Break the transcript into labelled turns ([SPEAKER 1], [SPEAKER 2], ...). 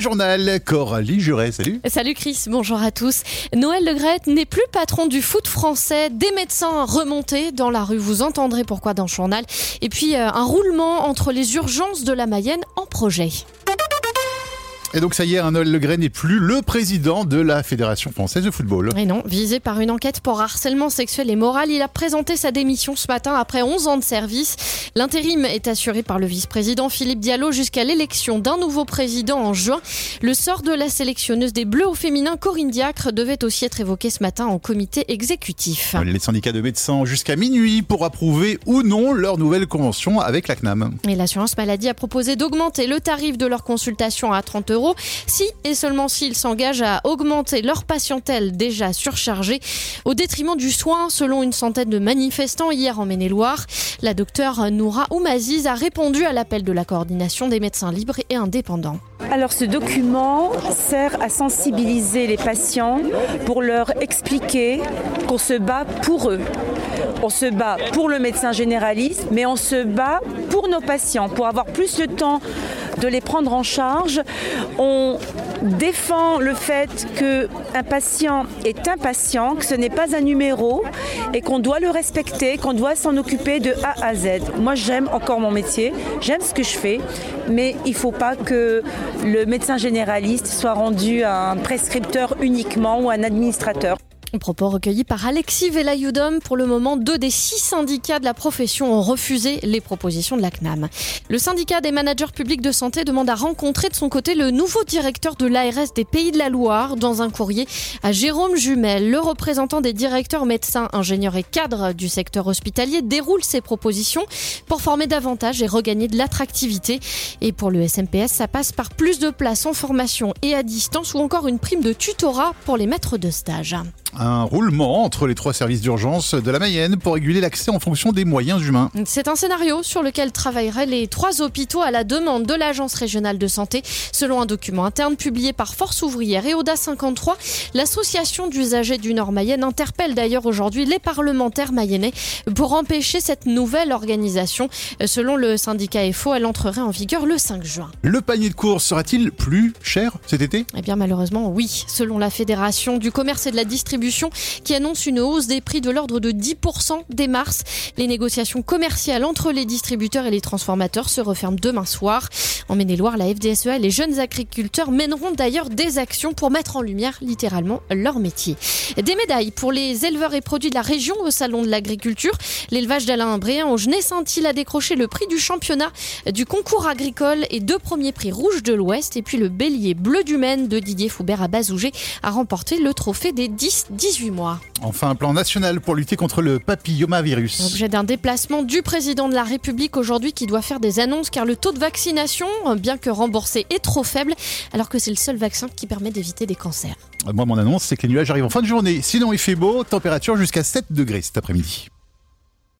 [SPEAKER 1] journal Coralie Juret. Salut.
[SPEAKER 2] Salut Chris, bonjour à tous. Noël Legrette n'est plus patron du foot français. Des médecins remontés dans la rue, vous entendrez pourquoi dans le journal. Et puis euh, un roulement entre les urgences de la Mayenne en projet.
[SPEAKER 1] Et donc ça y est, Noël Legret n'est plus le président de la Fédération française de football.
[SPEAKER 2] Et non, visé par une enquête pour harcèlement sexuel et moral, il a présenté sa démission ce matin après 11 ans de service. L'intérim est assuré par le vice-président Philippe Diallo jusqu'à l'élection d'un nouveau président en juin. Le sort de la sélectionneuse des Bleus au féminin Corinne Diacre devait aussi être évoqué ce matin en comité exécutif.
[SPEAKER 1] Les syndicats de médecins jusqu'à minuit pour approuver ou non leur nouvelle convention avec la CNAM.
[SPEAKER 2] Et l'assurance maladie a proposé d'augmenter le tarif de leur consultation à 30 euros si et seulement s'ils s'engagent à augmenter leur patientèle déjà surchargée au détriment du soin, selon une centaine de manifestants hier en Maine-et-Loire. La docteure Noura Oumaziz a répondu à l'appel de la coordination des médecins libres et indépendants.
[SPEAKER 3] Alors ce document sert à sensibiliser les patients pour leur expliquer qu'on se bat pour eux. On se bat pour le médecin généraliste, mais on se bat pour nos patients, pour avoir plus de temps de les prendre en charge. On défend le fait qu'un patient est un patient, que ce n'est pas un numéro et qu'on doit le respecter, qu'on doit s'en occuper de A à Z. Moi, j'aime encore mon métier, j'aime ce que je fais, mais il ne faut pas que le médecin généraliste soit rendu un prescripteur uniquement ou un administrateur.
[SPEAKER 2] Propos recueillis par Alexis Velayoudom. Pour le moment, deux des six syndicats de la profession ont refusé les propositions de la CNAM. Le syndicat des managers publics de santé demande à rencontrer de son côté le nouveau directeur de l'ARS des Pays de la Loire dans un courrier à Jérôme Jumel. Le représentant des directeurs médecins, ingénieurs et cadres du secteur hospitalier déroule ses propositions pour former davantage et regagner de l'attractivité. Et pour le SMPS, ça passe par plus de places en formation et à distance ou encore une prime de tutorat pour les maîtres de stage
[SPEAKER 1] un roulement entre les trois services d'urgence de la Mayenne pour réguler l'accès en fonction des moyens humains.
[SPEAKER 2] C'est un scénario sur lequel travailleraient les trois hôpitaux à la demande de l'Agence régionale de santé. Selon un document interne publié par Force ouvrière et Oda 53, l'association d'usagers du Nord Mayenne interpelle d'ailleurs aujourd'hui les parlementaires mayennais pour empêcher cette nouvelle organisation. Selon le syndicat FO, elle entrerait en vigueur le 5 juin.
[SPEAKER 1] Le panier de course sera-t-il plus cher cet été?
[SPEAKER 2] Eh bien malheureusement oui. Selon la Fédération du commerce et de la distribution qui annonce une hausse des prix de l'ordre de 10% dès mars. Les négociations commerciales entre les distributeurs et les transformateurs se referment demain soir. En Maine-et-Loire, la FDSEA et les jeunes agriculteurs mèneront d'ailleurs des actions pour mettre en lumière littéralement leur métier. Des médailles pour les éleveurs et produits de la région au Salon de l'agriculture. L'élevage d'Alain Bréen au Genet-Saint-Il a décroché le prix du championnat du concours agricole et deux premiers prix rouges de l'Ouest. Et puis le bélier bleu du Maine de Didier Foubert à Bazougé a remporté le trophée des 10 18 mois.
[SPEAKER 1] Enfin, un plan national pour lutter contre le papillomavirus.
[SPEAKER 2] Objet d'un déplacement du président de la République aujourd'hui qui doit faire des annonces car le taux de vaccination, bien que remboursé, est trop faible alors que c'est le seul vaccin qui permet d'éviter des cancers.
[SPEAKER 1] Moi, mon annonce, c'est que les nuages arrivent en fin de journée. Sinon, il fait beau, température jusqu'à 7 degrés cet après-midi.